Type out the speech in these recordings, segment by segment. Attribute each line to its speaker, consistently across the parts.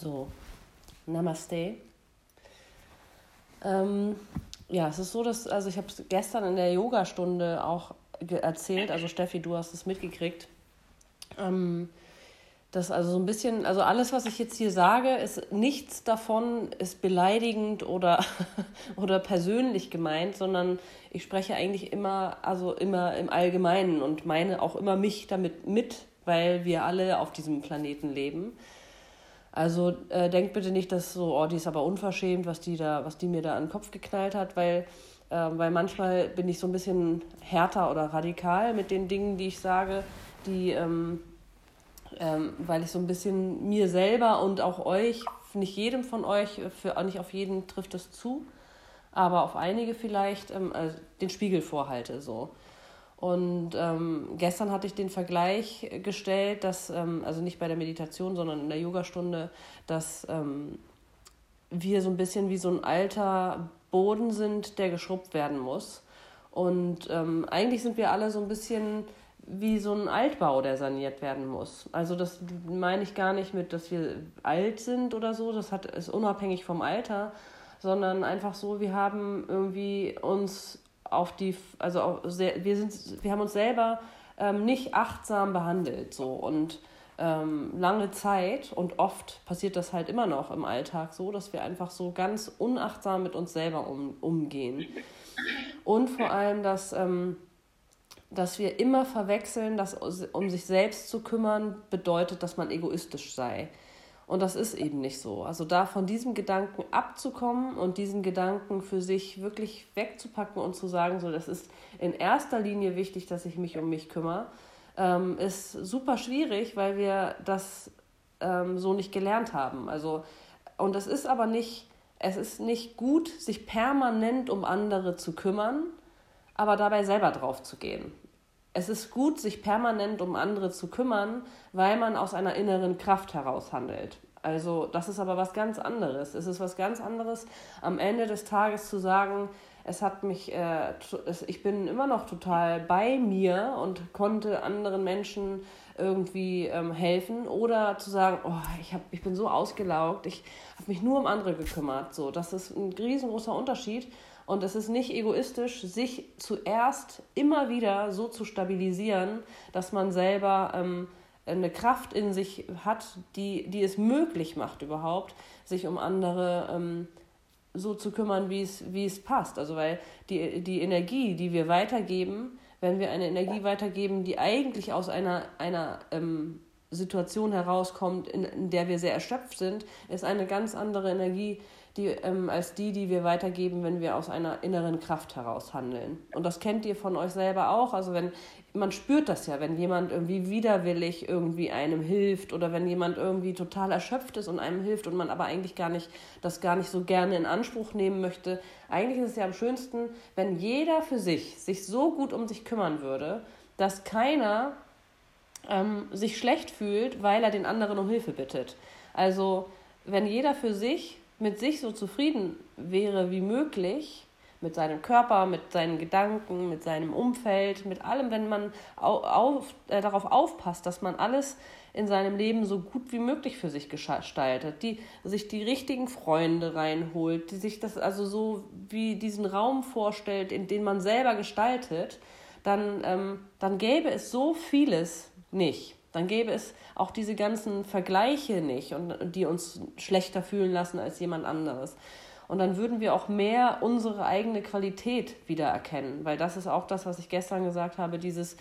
Speaker 1: So, Namaste. Ähm, ja, es ist so, dass, also ich habe es gestern in der Yogastunde auch erzählt, also Steffi, du hast es mitgekriegt. Ähm, das also so ein bisschen, also alles, was ich jetzt hier sage, ist nichts davon ist beleidigend oder, oder persönlich gemeint, sondern ich spreche eigentlich immer, also immer im Allgemeinen und meine auch immer mich damit mit, weil wir alle auf diesem Planeten leben. Also äh, denkt bitte nicht, dass so, oh, die ist aber unverschämt, was die da, was die mir da an den Kopf geknallt hat, weil, äh, weil manchmal bin ich so ein bisschen härter oder radikal mit den Dingen, die ich sage, die, ähm, ähm, weil ich so ein bisschen mir selber und auch euch, nicht jedem von euch, für nicht auf jeden trifft es zu, aber auf einige vielleicht ähm, also den Spiegel vorhalte so. Und ähm, gestern hatte ich den Vergleich gestellt, dass, ähm, also nicht bei der Meditation, sondern in der Yogastunde, dass ähm, wir so ein bisschen wie so ein alter Boden sind, der geschrubbt werden muss. Und ähm, eigentlich sind wir alle so ein bisschen wie so ein Altbau, der saniert werden muss. Also das meine ich gar nicht mit, dass wir alt sind oder so, das hat, ist unabhängig vom Alter, sondern einfach so, wir haben irgendwie uns auf die, also auf sehr, wir sind, wir haben uns selber ähm, nicht achtsam behandelt so und ähm, lange Zeit und oft passiert das halt immer noch im Alltag so, dass wir einfach so ganz unachtsam mit uns selber um, umgehen. Und vor allem, dass, ähm, dass wir immer verwechseln, dass um sich selbst zu kümmern bedeutet, dass man egoistisch sei. Und das ist eben nicht so. Also da von diesem Gedanken abzukommen und diesen Gedanken für sich wirklich wegzupacken und zu sagen, so, das ist in erster Linie wichtig, dass ich mich um mich kümmere, ähm, ist super schwierig, weil wir das ähm, so nicht gelernt haben. Also, und es ist aber nicht, es ist nicht gut, sich permanent um andere zu kümmern, aber dabei selber drauf zu gehen. Es ist gut, sich permanent um andere zu kümmern, weil man aus einer inneren Kraft heraus handelt. Also das ist aber was ganz anderes. Es ist was ganz anderes, am Ende des Tages zu sagen, es hat mich, äh, ich bin immer noch total bei mir und konnte anderen Menschen irgendwie ähm, helfen oder zu sagen, oh, ich, hab, ich bin so ausgelaugt, ich habe mich nur um andere gekümmert. So, das ist ein riesengroßer Unterschied. Und es ist nicht egoistisch, sich zuerst immer wieder so zu stabilisieren, dass man selber ähm, eine Kraft in sich hat, die, die es möglich macht überhaupt, sich um andere ähm, so zu kümmern, wie es, wie es passt. Also weil die, die Energie, die wir weitergeben, wenn wir eine Energie weitergeben, die eigentlich aus einer, einer ähm, Situation herauskommt, in, in der wir sehr erschöpft sind, ist eine ganz andere Energie, die, ähm, als die, die wir weitergeben, wenn wir aus einer inneren Kraft heraus handeln. Und das kennt ihr von euch selber auch. Also wenn man spürt das ja, wenn jemand irgendwie widerwillig irgendwie einem hilft oder wenn jemand irgendwie total erschöpft ist und einem hilft und man aber eigentlich gar nicht das gar nicht so gerne in Anspruch nehmen möchte. Eigentlich ist es ja am schönsten, wenn jeder für sich sich so gut um sich kümmern würde, dass keiner ähm, sich schlecht fühlt, weil er den anderen um Hilfe bittet. Also wenn jeder für sich mit sich so zufrieden wäre wie möglich, mit seinem Körper, mit seinen Gedanken, mit seinem Umfeld, mit allem, wenn man auf, auf, äh, darauf aufpasst, dass man alles in seinem Leben so gut wie möglich für sich gestaltet, die sich die richtigen Freunde reinholt, die sich das also so wie diesen Raum vorstellt, in den man selber gestaltet, dann, ähm, dann gäbe es so vieles nicht dann gäbe es auch diese ganzen Vergleiche nicht und die uns schlechter fühlen lassen als jemand anderes. Und dann würden wir auch mehr unsere eigene Qualität wiedererkennen, weil das ist auch das, was ich gestern gesagt habe, dieses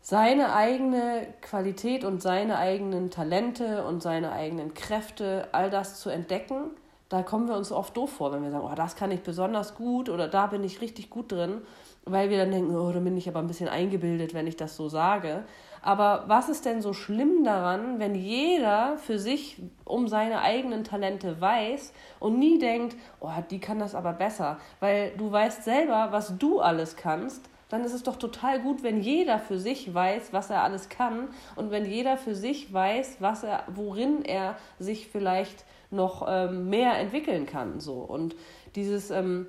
Speaker 1: seine eigene Qualität und seine eigenen Talente und seine eigenen Kräfte, all das zu entdecken, da kommen wir uns oft doof vor, wenn wir sagen, oh, das kann ich besonders gut oder da bin ich richtig gut drin, weil wir dann denken, oh, da bin ich aber ein bisschen eingebildet, wenn ich das so sage. Aber was ist denn so schlimm daran, wenn jeder für sich um seine eigenen Talente weiß und nie denkt, oh, die kann das aber besser, weil du weißt selber, was du alles kannst dann ist es doch total gut, wenn jeder für sich weiß, was er alles kann und wenn jeder für sich weiß, was er, worin er sich vielleicht noch ähm, mehr entwickeln kann. So. Und dieses, ähm,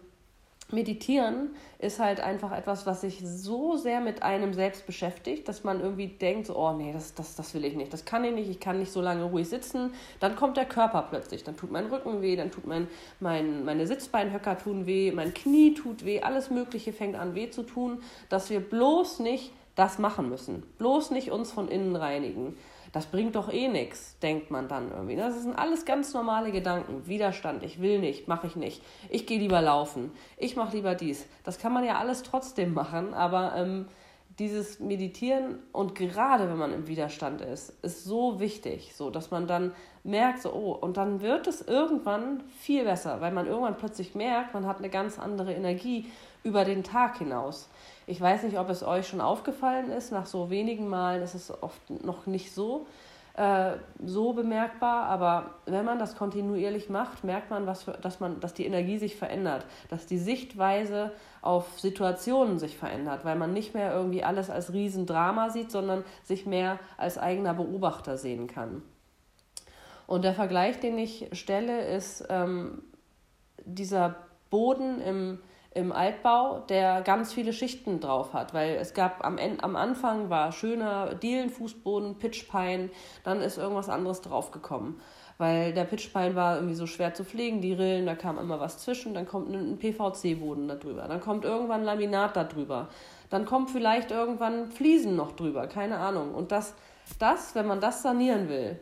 Speaker 1: Meditieren ist halt einfach etwas, was sich so sehr mit einem selbst beschäftigt, dass man irgendwie denkt, oh nee, das, das, das will ich nicht, das kann ich nicht, ich kann nicht so lange ruhig sitzen. Dann kommt der Körper plötzlich, dann tut mein Rücken weh, dann tut mein, mein, meine Sitzbeinhöcker tun weh, mein Knie tut weh, alles Mögliche fängt an weh zu tun, dass wir bloß nicht das machen müssen, bloß nicht uns von innen reinigen das bringt doch eh nichts, denkt man dann irgendwie. Das sind alles ganz normale Gedanken. Widerstand, ich will nicht, mache ich nicht. Ich gehe lieber laufen, ich mache lieber dies. Das kann man ja alles trotzdem machen, aber ähm, dieses Meditieren und gerade wenn man im Widerstand ist, ist so wichtig, so dass man dann merkt, so, oh, und dann wird es irgendwann viel besser, weil man irgendwann plötzlich merkt, man hat eine ganz andere Energie über den Tag hinaus. Ich weiß nicht, ob es euch schon aufgefallen ist. Nach so wenigen Malen ist es oft noch nicht so, äh, so bemerkbar. Aber wenn man das kontinuierlich macht, merkt man, was für, dass, man, dass die Energie sich verändert, dass die Sichtweise auf Situationen sich verändert, weil man nicht mehr irgendwie alles als Riesendrama sieht, sondern sich mehr als eigener Beobachter sehen kann. Und der Vergleich, den ich stelle, ist ähm, dieser Boden im im Altbau, der ganz viele Schichten drauf hat, weil es gab am, am Anfang war schöner Dielenfußboden, Pitchpine, dann ist irgendwas anderes draufgekommen, weil der Pitchpine war irgendwie so schwer zu pflegen, die Rillen, da kam immer was zwischen, dann kommt ein PVC-Boden da drüber, dann kommt irgendwann Laminat da drüber, dann kommt vielleicht irgendwann Fliesen noch drüber, keine Ahnung. Und das, das, wenn man das sanieren will,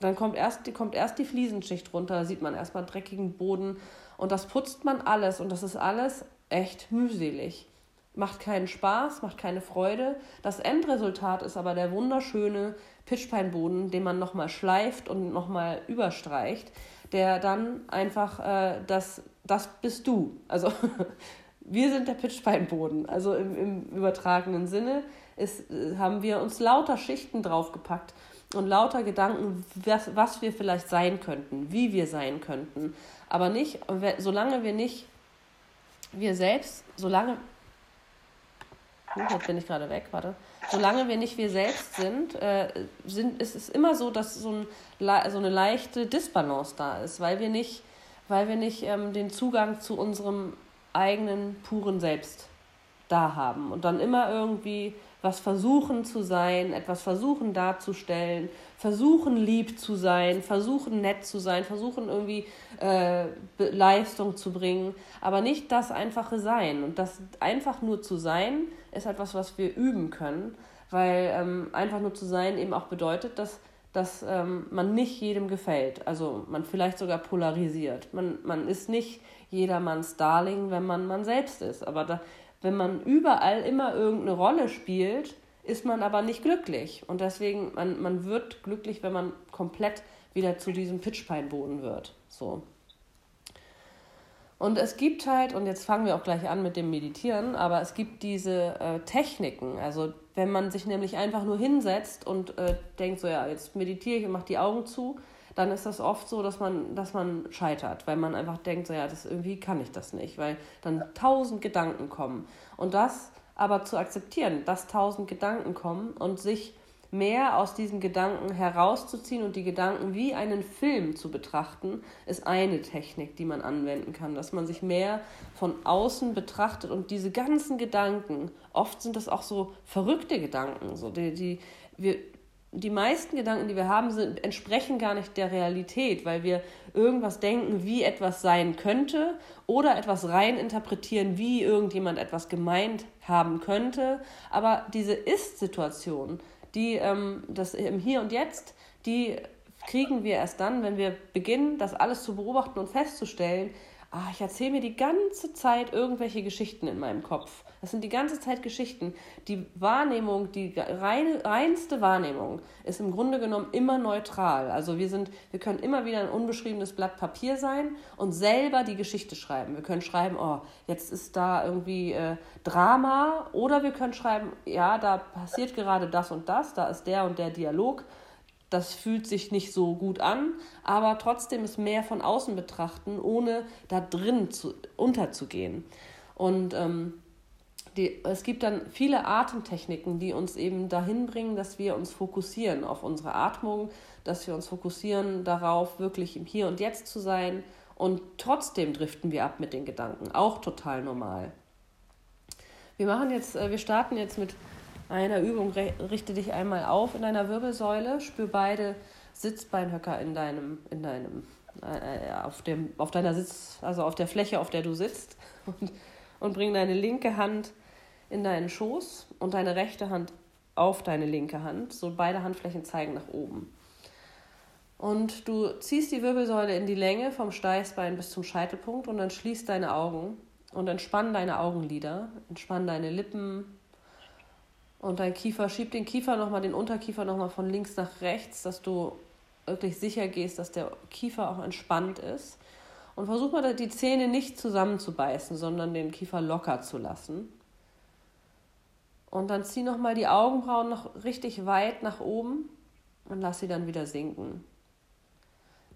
Speaker 1: dann kommt erst, kommt erst die Fliesenschicht runter, sieht man erstmal dreckigen Boden und das putzt man alles und das ist alles echt mühselig. Macht keinen Spaß, macht keine Freude. Das Endresultat ist aber der wunderschöne Pitchpeinboden, den man nochmal schleift und nochmal überstreicht, der dann einfach äh, das, das bist du. Also wir sind der Pitchpeinboden. Also im, im übertragenen Sinne ist, haben wir uns lauter Schichten draufgepackt und lauter Gedanken, was, was wir vielleicht sein könnten, wie wir sein könnten. Aber nicht, solange wir nicht, wir selbst, solange, oh, jetzt bin ich gerade weg, warte, solange wir nicht wir selbst sind, äh, sind ist es immer so, dass so, ein, so eine leichte Disbalance da ist, weil wir nicht, weil wir nicht ähm, den Zugang zu unserem eigenen puren Selbst da haben und dann immer irgendwie was versuchen zu sein, etwas versuchen darzustellen, versuchen lieb zu sein, versuchen nett zu sein, versuchen irgendwie äh, Leistung zu bringen, aber nicht das einfache Sein. Und das einfach nur zu sein ist etwas, was wir üben können, weil ähm, einfach nur zu sein eben auch bedeutet, dass dass ähm, man nicht jedem gefällt. Also man vielleicht sogar polarisiert. Man, man ist nicht jedermanns Darling, wenn man man selbst ist. Aber da, wenn man überall immer irgendeine Rolle spielt, ist man aber nicht glücklich. Und deswegen, man, man wird glücklich, wenn man komplett wieder zu diesem Pitchpeinboden wird. So. Und es gibt halt, und jetzt fangen wir auch gleich an mit dem Meditieren, aber es gibt diese äh, Techniken. Also wenn man sich nämlich einfach nur hinsetzt und äh, denkt, so ja, jetzt meditiere ich und mache die Augen zu, dann ist das oft so, dass man, dass man scheitert, weil man einfach denkt, so ja, das irgendwie kann ich das nicht, weil dann tausend Gedanken kommen. Und das aber zu akzeptieren, dass tausend Gedanken kommen und sich mehr aus diesen Gedanken herauszuziehen und die Gedanken wie einen Film zu betrachten, ist eine Technik, die man anwenden kann, dass man sich mehr von außen betrachtet und diese ganzen Gedanken, oft sind das auch so verrückte Gedanken, so die, die wir, die meisten Gedanken, die wir haben, sind, entsprechen gar nicht der Realität, weil wir irgendwas denken, wie etwas sein könnte oder etwas rein interpretieren, wie irgendjemand etwas gemeint haben könnte. Aber diese Ist-Situation, die ähm, das im Hier und Jetzt, die kriegen wir erst dann, wenn wir beginnen, das alles zu beobachten und festzustellen, ah, ich erzähle mir die ganze Zeit irgendwelche Geschichten in meinem Kopf. Das sind die ganze Zeit Geschichten. Die Wahrnehmung, die reine, reinste Wahrnehmung ist im Grunde genommen immer neutral. Also wir sind, wir können immer wieder ein unbeschriebenes Blatt Papier sein und selber die Geschichte schreiben. Wir können schreiben, oh, jetzt ist da irgendwie äh, Drama oder wir können schreiben, ja, da passiert gerade das und das, da ist der und der Dialog das fühlt sich nicht so gut an, aber trotzdem ist mehr von außen betrachten, ohne da drin zu, unterzugehen. Und ähm, die, es gibt dann viele Atemtechniken, die uns eben dahin bringen, dass wir uns fokussieren auf unsere Atmung, dass wir uns fokussieren darauf, wirklich im Hier und Jetzt zu sein Und trotzdem driften wir ab mit den Gedanken, auch total normal. Wir machen jetzt, äh, wir starten jetzt mit einer Übung. Richte dich einmal auf in deiner Wirbelsäule, spür beide Sitzbeinhöcker in deinem, in deinem, äh, auf dem, auf deiner Sitz, also auf der Fläche, auf der du sitzt, und, und bring deine linke Hand in deinen Schoß und deine rechte Hand auf deine linke Hand. So beide Handflächen zeigen nach oben. Und du ziehst die Wirbelsäule in die Länge vom Steißbein bis zum Scheitelpunkt und dann schließt deine Augen und entspann deine Augenlider, entspann deine Lippen und dein Kiefer. Schieb den Kiefer nochmal, den Unterkiefer nochmal von links nach rechts, dass du wirklich sicher gehst, dass der Kiefer auch entspannt ist. Und versuch mal die Zähne nicht zusammenzubeißen, sondern den Kiefer locker zu lassen. Und dann zieh nochmal die Augenbrauen noch richtig weit nach oben und lass sie dann wieder sinken.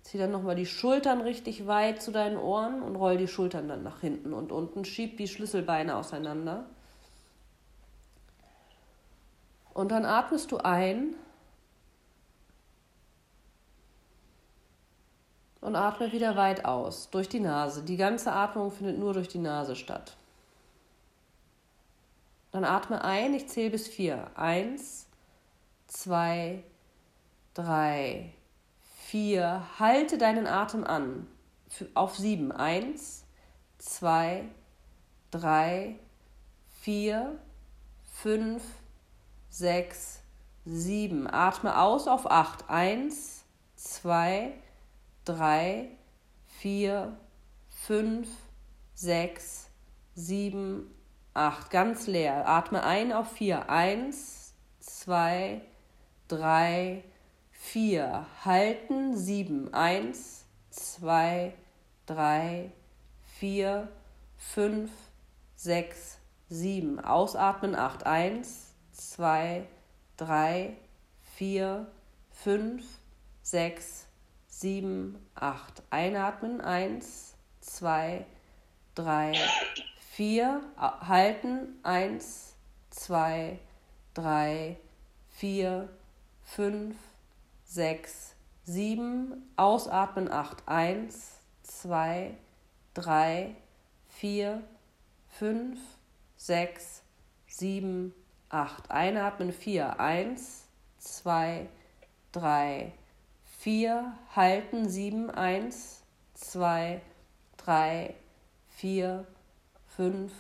Speaker 1: Zieh dann nochmal die Schultern richtig weit zu deinen Ohren und roll die Schultern dann nach hinten und unten. Schieb die Schlüsselbeine auseinander. Und dann atmest du ein und atme wieder weit aus, durch die Nase. Die ganze Atmung findet nur durch die Nase statt. Dann atme ein, ich zähle bis vier. Eins, zwei, drei, vier. Halte deinen Atem an. Auf sieben. Eins, zwei, drei, vier, fünf, sechs, sieben. Atme aus auf acht. Eins, zwei, drei, vier, fünf, sechs, sieben, acht. Ganz leer. Atme ein auf vier. Eins, zwei, drei, vier, halten, sieben, eins, zwei, drei, vier, fünf, sechs, sieben, ausatmen, acht, eins, zwei, drei, vier, fünf, sechs, sieben, acht, einatmen, eins, zwei, drei, vier, halten, eins, zwei, drei, vier, fünf, sechs, sieben, ausatmen, acht, eins, zwei, drei, vier, fünf, sechs, sieben, acht. Einatmen, vier, eins, zwei, drei, vier, halten, sieben, eins, zwei, drei, vier, fünf,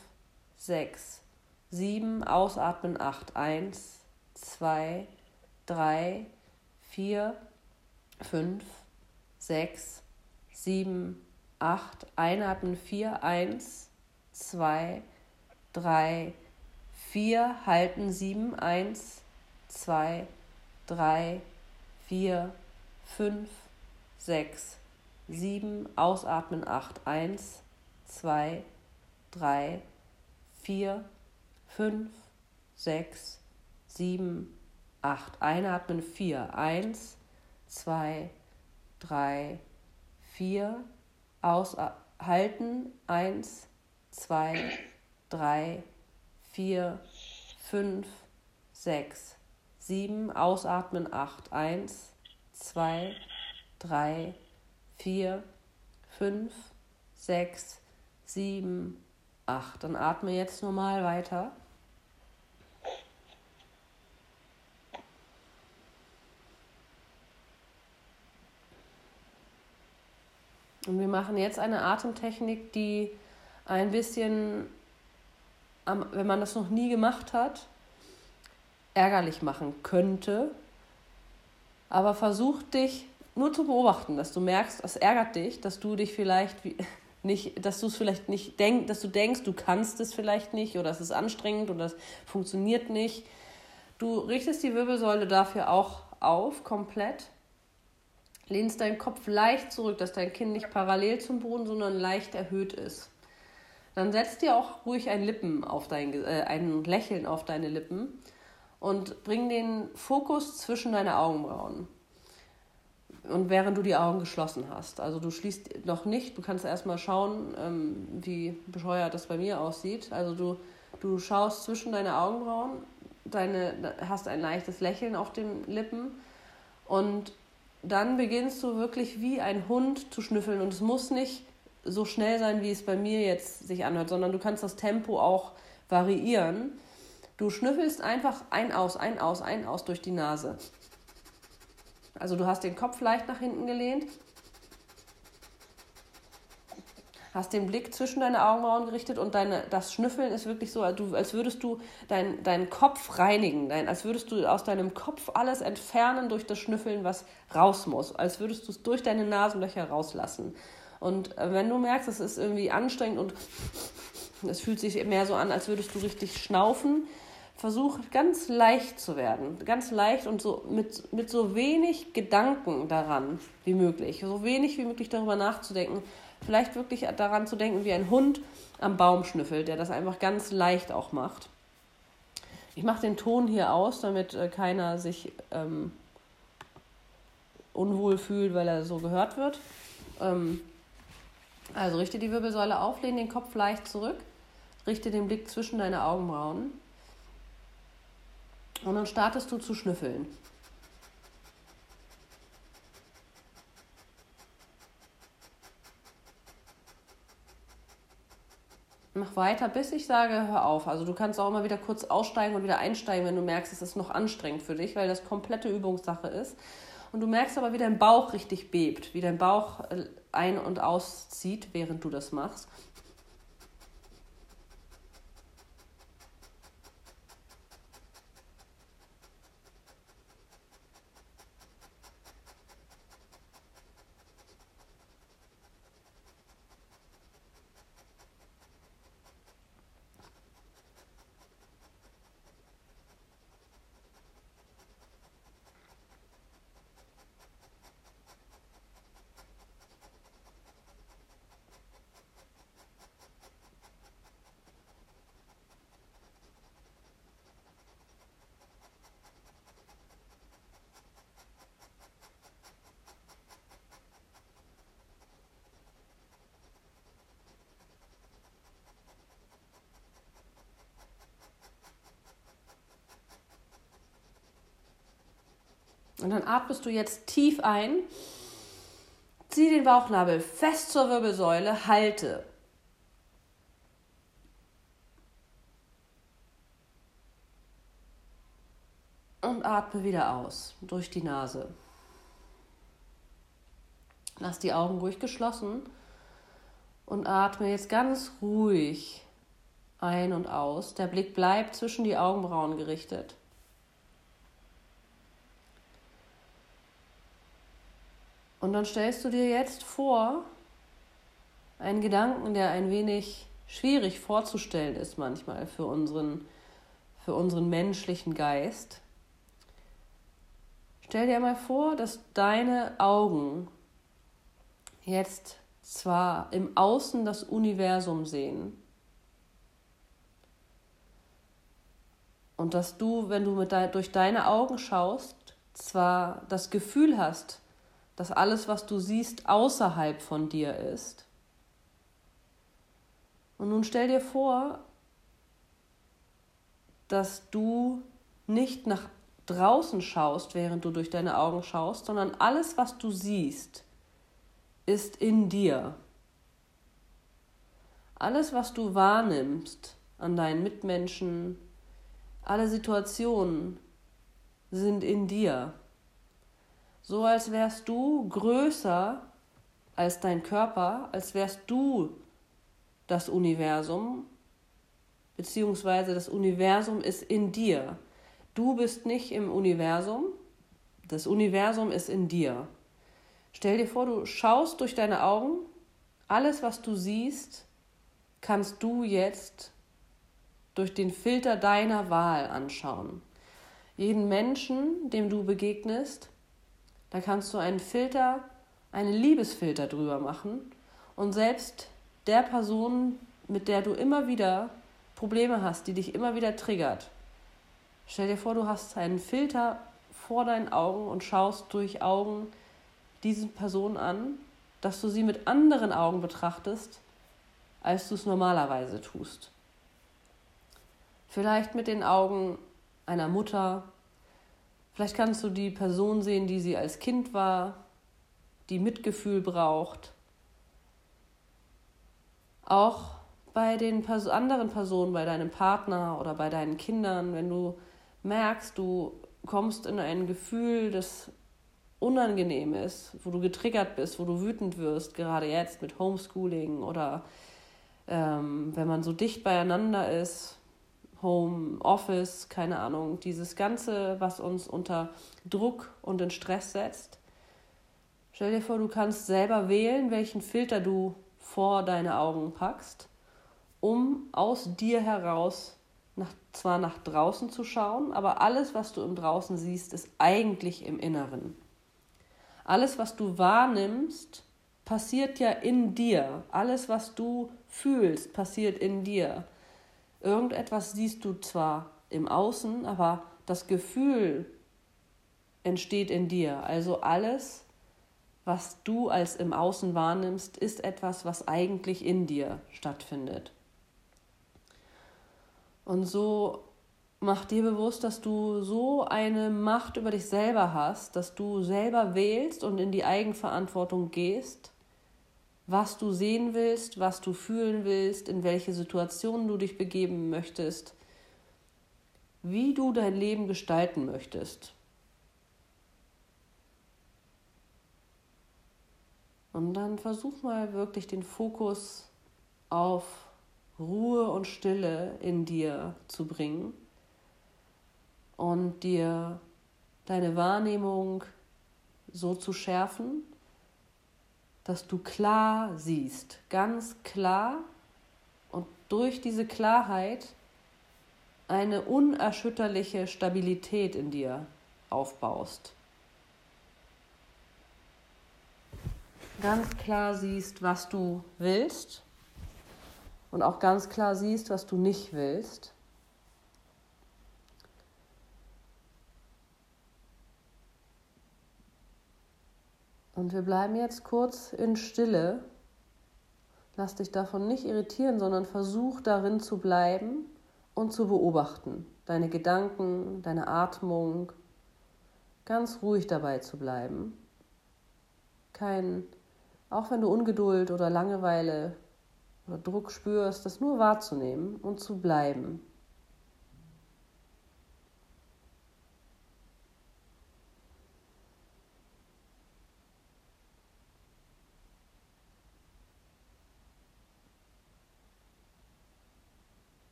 Speaker 1: sechs, sieben, ausatmen, acht, eins, zwei, drei, vier, fünf, sechs, sieben, acht. Einatmen vier, eins, zwei, drei, vier. Halten sieben, eins, zwei, drei, vier, fünf, sechs, sieben. Ausatmen acht, eins, zwei, drei, vier, fünf, sechs, sieben, acht. Einatmen vier. Eins, zwei, drei, vier. Aushalten. Eins, zwei, drei, vier, fünf, sechs, sieben. Ausatmen. Acht. Eins, zwei, drei, vier, fünf, sechs, sieben, acht. Dann atme jetzt normal weiter. Und wir machen jetzt eine Atemtechnik, die ein bisschen, wenn man das noch nie gemacht hat, ärgerlich machen könnte. Aber versuch dich nur zu beobachten, dass du merkst, es ärgert dich, dass du dich vielleicht nicht, dass du es vielleicht nicht denkst, dass du denkst, du kannst es vielleicht nicht oder es ist anstrengend oder es funktioniert nicht. Du richtest die Wirbelsäule dafür auch auf, komplett lehnst deinen Kopf leicht zurück, dass dein Kinn nicht parallel zum Boden, sondern leicht erhöht ist. Dann setz dir auch ruhig ein Lippen auf dein, äh, ein Lächeln auf deine Lippen und bring den Fokus zwischen deine Augenbrauen. Und während du die Augen geschlossen hast. Also du schließt noch nicht, du kannst erstmal schauen, ähm, wie bescheuert das bei mir aussieht. Also du, du schaust zwischen deine Augenbrauen, deine, hast ein leichtes Lächeln auf den Lippen und dann beginnst du wirklich wie ein Hund zu schnüffeln und es muss nicht so schnell sein, wie es bei mir jetzt sich anhört, sondern du kannst das Tempo auch variieren. Du schnüffelst einfach ein aus, ein aus, ein aus durch die Nase. Also du hast den Kopf leicht nach hinten gelehnt, hast den Blick zwischen deine Augenbrauen gerichtet und deine, das Schnüffeln ist wirklich so, als würdest du dein, deinen Kopf reinigen, dein, als würdest du aus deinem Kopf alles entfernen durch das Schnüffeln, was raus muss, als würdest du es durch deine Nasenlöcher rauslassen. Und äh, wenn du merkst, es ist irgendwie anstrengend und es fühlt sich mehr so an, als würdest du richtig schnaufen, versuch ganz leicht zu werden. Ganz leicht und so mit, mit so wenig Gedanken daran wie möglich. So wenig wie möglich darüber nachzudenken. Vielleicht wirklich daran zu denken, wie ein Hund am Baum schnüffelt, der das einfach ganz leicht auch macht. Ich mache den Ton hier aus, damit äh, keiner sich ähm, unwohl fühlt, weil er so gehört wird. Ähm, also richte die Wirbelsäule auf, lehne den Kopf leicht zurück, richte den Blick zwischen deine Augenbrauen und dann startest du zu schnüffeln. Mach weiter, bis ich sage, hör auf. Also du kannst auch immer wieder kurz aussteigen und wieder einsteigen, wenn du merkst, es ist noch anstrengend für dich, weil das komplette Übungssache ist. Und du merkst aber, wie dein Bauch richtig bebt, wie dein Bauch äh, ein- und auszieht, während du das machst. Und dann atmest du jetzt tief ein, zieh den Bauchnabel fest zur Wirbelsäule, halte. Und atme wieder aus durch die Nase. Lass die Augen ruhig geschlossen und atme jetzt ganz ruhig ein und aus. Der Blick bleibt zwischen die Augenbrauen gerichtet. Und dann stellst du dir jetzt vor, einen Gedanken, der ein wenig schwierig vorzustellen ist manchmal für unseren, für unseren menschlichen Geist. Stell dir mal vor, dass deine Augen jetzt zwar im Außen das Universum sehen und dass du, wenn du mit de durch deine Augen schaust, zwar das Gefühl hast, dass alles, was du siehst, außerhalb von dir ist. Und nun stell dir vor, dass du nicht nach draußen schaust, während du durch deine Augen schaust, sondern alles, was du siehst, ist in dir. Alles, was du wahrnimmst an deinen Mitmenschen, alle Situationen sind in dir so als wärst du größer als dein Körper, als wärst du das Universum, beziehungsweise das Universum ist in dir. Du bist nicht im Universum, das Universum ist in dir. Stell dir vor, du schaust durch deine Augen, alles, was du siehst, kannst du jetzt durch den Filter deiner Wahl anschauen. Jeden Menschen, dem du begegnest, da kannst du einen Filter, einen Liebesfilter drüber machen und selbst der Person, mit der du immer wieder Probleme hast, die dich immer wieder triggert. Stell dir vor, du hast einen Filter vor deinen Augen und schaust durch Augen diese Person an, dass du sie mit anderen Augen betrachtest, als du es normalerweise tust. Vielleicht mit den Augen einer Mutter, Vielleicht kannst du die Person sehen, die sie als Kind war, die Mitgefühl braucht, Auch bei den anderen Personen, bei deinem Partner oder bei deinen Kindern, wenn du merkst, du kommst in ein Gefühl, das unangenehm ist, wo du getriggert bist, wo du wütend wirst, gerade jetzt mit Homeschooling oder ähm, wenn man so dicht beieinander ist, Home, Office, keine Ahnung, dieses Ganze, was uns unter Druck und in Stress setzt. Stell dir vor, du kannst selber wählen, welchen Filter du vor deine Augen packst, um aus dir heraus nach, zwar nach draußen zu schauen, aber alles, was du im Draußen siehst, ist eigentlich im Inneren. Alles, was du wahrnimmst, passiert ja in dir. Alles, was du fühlst, passiert in dir. Irgendetwas siehst du zwar im Außen, aber das Gefühl entsteht in dir. Also alles, was du als im Außen wahrnimmst, ist etwas, was eigentlich in dir stattfindet. Und so mach dir bewusst, dass du so eine Macht über dich selber hast, dass du selber wählst und in die Eigenverantwortung gehst, was du sehen willst, was du fühlen willst, in welche Situationen du dich begeben möchtest, wie du dein Leben gestalten möchtest. Und dann versuch mal wirklich den Fokus auf Ruhe und Stille in dir zu bringen und dir deine Wahrnehmung so zu schärfen, dass du klar siehst, ganz klar und durch diese Klarheit eine unerschütterliche Stabilität in dir aufbaust. Ganz klar siehst, was du willst und auch ganz klar siehst, was du nicht willst. Und wir bleiben jetzt kurz in Stille. Lass dich davon nicht irritieren, sondern versuch darin zu bleiben und zu beobachten. Deine Gedanken, deine Atmung. Ganz ruhig dabei zu bleiben. Kein, auch wenn du Ungeduld oder Langeweile oder Druck spürst, das nur wahrzunehmen und zu bleiben.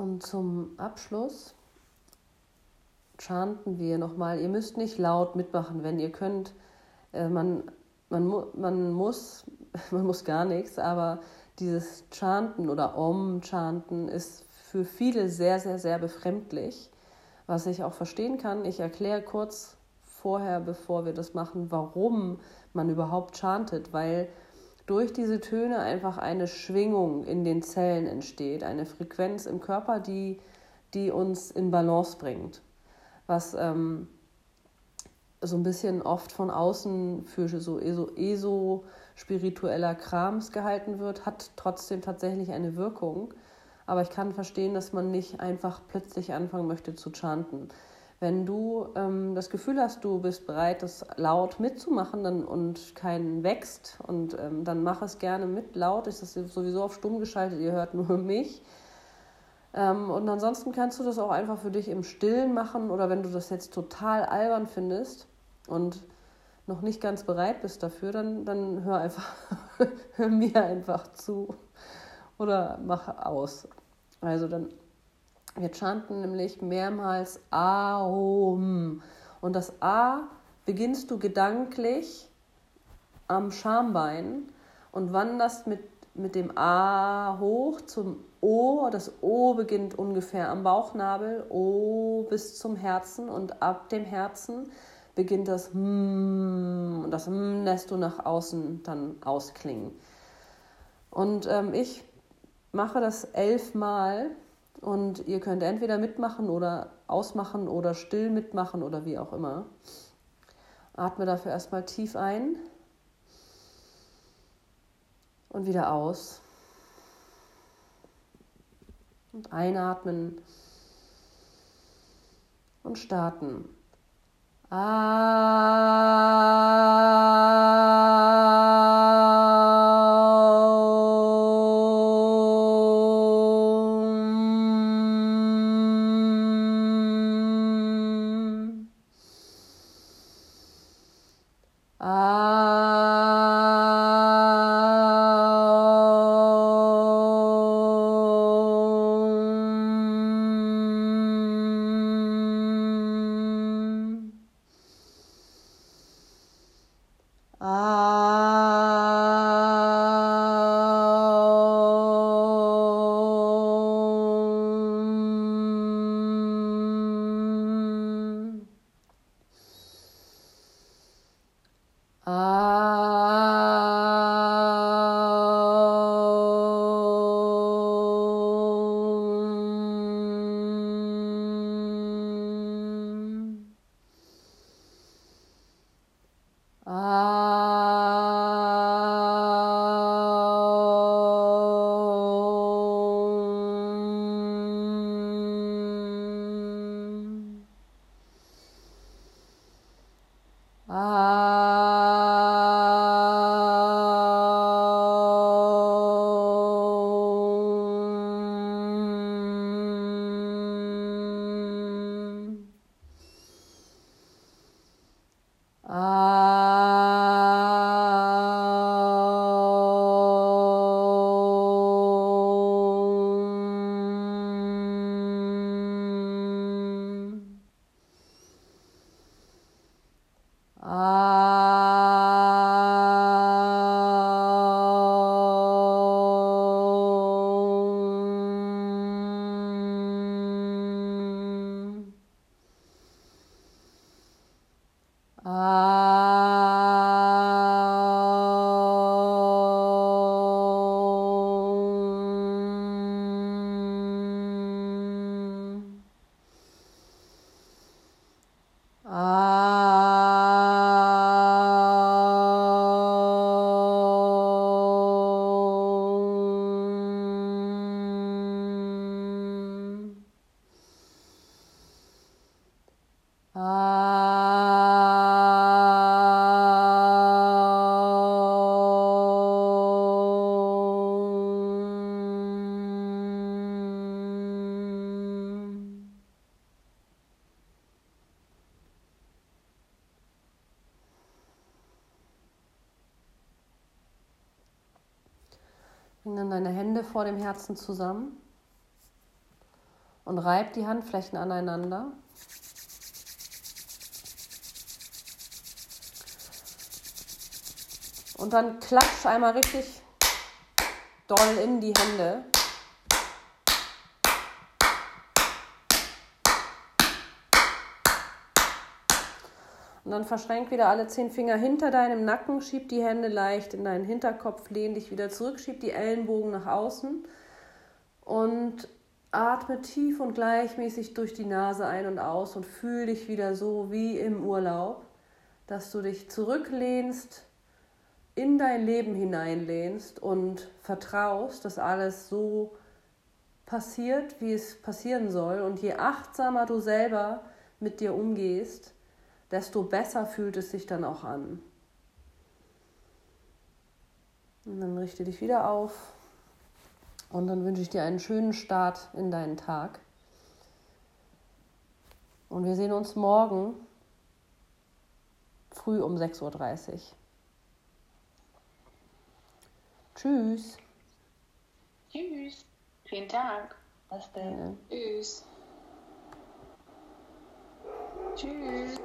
Speaker 1: Und zum Abschluss chanten wir nochmal. Ihr müsst nicht laut mitmachen, wenn ihr könnt. Äh, man, man, man, muss, man muss gar nichts, aber dieses Chanten oder Om-Chanten ist für viele sehr, sehr, sehr befremdlich, was ich auch verstehen kann. Ich erkläre kurz vorher, bevor wir das machen, warum man überhaupt chantet, weil durch diese Töne einfach eine Schwingung in den Zellen entsteht, eine Frequenz im Körper, die, die uns in Balance bringt. Was ähm, so ein bisschen oft von außen für so ESO-spiritueller Krams gehalten wird, hat trotzdem tatsächlich eine Wirkung. Aber ich kann verstehen, dass man nicht einfach plötzlich anfangen möchte zu chanten. Wenn du ähm, das Gefühl hast, du bist bereit, das laut mitzumachen dann, und keinen wächst, und ähm, dann mach es gerne mit laut. Ist das sowieso auf stumm geschaltet, ihr hört nur mich. Ähm, und ansonsten kannst du das auch einfach für dich im Stillen machen oder wenn du das jetzt total albern findest und noch nicht ganz bereit bist dafür, dann, dann hör einfach, hör mir einfach zu oder mach aus. Also dann, wir chanten nämlich mehrmals Aum. Und das A beginnst du gedanklich am Schambein und wanderst mit, mit dem A hoch zum O. Das O beginnt ungefähr am Bauchnabel, O bis zum Herzen und ab dem Herzen beginnt das M und das M lässt du nach außen dann ausklingen. Und ähm, ich mache das elfmal und ihr könnt entweder mitmachen oder ausmachen oder still mitmachen oder wie auch immer. Atme dafür erstmal tief ein und wieder aus. Und einatmen und starten. Bring vor dem Herzen zusammen und reib die Handflächen aneinander. Und dann klatsch einmal richtig doll in die Hände. Und dann verschränk wieder alle zehn Finger hinter deinem Nacken, schieb die Hände leicht in deinen Hinterkopf, lehn dich wieder zurück, schieb die Ellenbogen nach außen und atme tief und gleichmäßig durch die Nase ein und aus und fühl dich wieder so wie im Urlaub, dass du dich zurücklehnst, in dein Leben hineinlehnst und vertraust, dass alles so passiert, wie es passieren soll. Und je achtsamer du selber mit dir umgehst, desto besser fühlt es sich dann auch an. Und dann richte dich wieder auf und dann wünsche ich dir einen schönen Start in deinen Tag. Und wir sehen uns morgen früh um 6.30 Uhr. Tschüss.
Speaker 2: Tschüss. Vielen Dank.
Speaker 1: Was denn?
Speaker 2: Tschüss. Tschüss.